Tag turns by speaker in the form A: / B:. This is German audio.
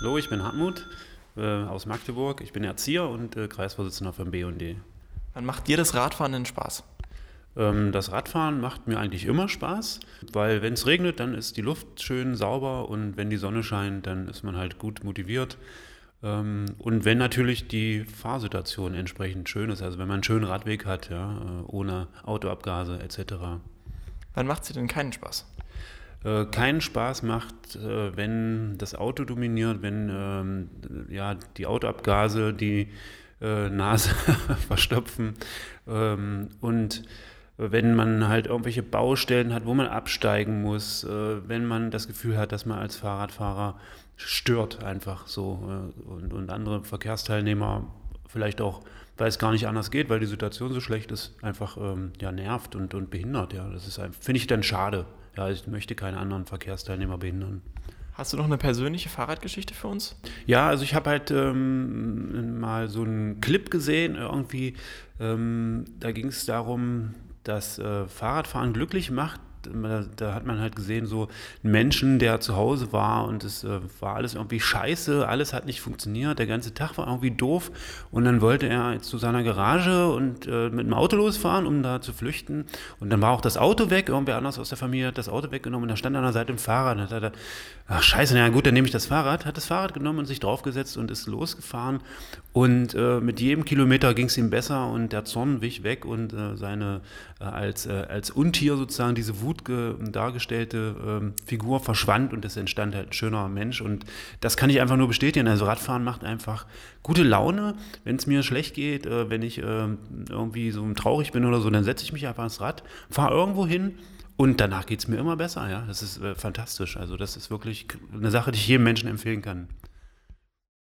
A: Hallo, ich bin Hartmut äh, aus Magdeburg. Ich bin Erzieher und äh, Kreisvorsitzender vom BD.
B: Wann macht dir das Radfahren denn Spaß?
A: Ähm, das Radfahren macht mir eigentlich immer Spaß, weil wenn es regnet, dann ist die Luft schön sauber und wenn die Sonne scheint, dann ist man halt gut motiviert. Ähm, und wenn natürlich die Fahrsituation entsprechend schön ist, also wenn man einen schönen Radweg hat, ja, äh, ohne Autoabgase etc.
B: Wann macht sie denn keinen Spaß?
A: Äh, keinen Spaß macht, äh, wenn das Auto dominiert, wenn ähm, ja, die Autoabgase die äh, Nase verstopfen ähm, und wenn man halt irgendwelche Baustellen hat, wo man absteigen muss, äh, wenn man das Gefühl hat, dass man als Fahrradfahrer stört einfach so äh, und, und andere Verkehrsteilnehmer vielleicht auch, weil es gar nicht anders geht, weil die Situation so schlecht ist, einfach ähm, ja, nervt und, und behindert. Ja, das ist finde ich dann schade. Ja, ich möchte keine anderen Verkehrsteilnehmer behindern.
B: Hast du noch eine persönliche Fahrradgeschichte für uns?
A: Ja, also ich habe halt ähm, mal so einen Clip gesehen, irgendwie, ähm, da ging es darum, dass äh, Fahrradfahren glücklich macht. Da, hat man halt gesehen, so einen Menschen, der zu Hause war und es äh, war alles irgendwie scheiße, alles hat nicht funktioniert, der ganze Tag war irgendwie doof und dann wollte er zu seiner Garage und äh, mit dem Auto losfahren, um da zu flüchten und dann war auch das Auto weg, irgendwer anders aus der Familie hat das Auto weggenommen und da stand an der Seite ein Fahrrad und hat er, ach scheiße, na gut, dann nehme ich das Fahrrad, hat das Fahrrad genommen und sich draufgesetzt und ist losgefahren und äh, mit jedem Kilometer ging es ihm besser und der Zorn wich weg und äh, seine äh, als, äh, als Untier sozusagen diese Wut dargestellte ähm, Figur verschwand und es entstand halt ein schöner Mensch. Und das kann ich einfach nur bestätigen. Also Radfahren macht einfach gute Laune. Wenn es mir schlecht geht, äh, wenn ich äh, irgendwie so traurig bin oder so, dann setze ich mich einfach ins Rad, fahre irgendwo hin. Und danach geht es mir immer besser, ja. Das ist äh, fantastisch. Also das ist wirklich eine Sache, die ich jedem Menschen empfehlen kann.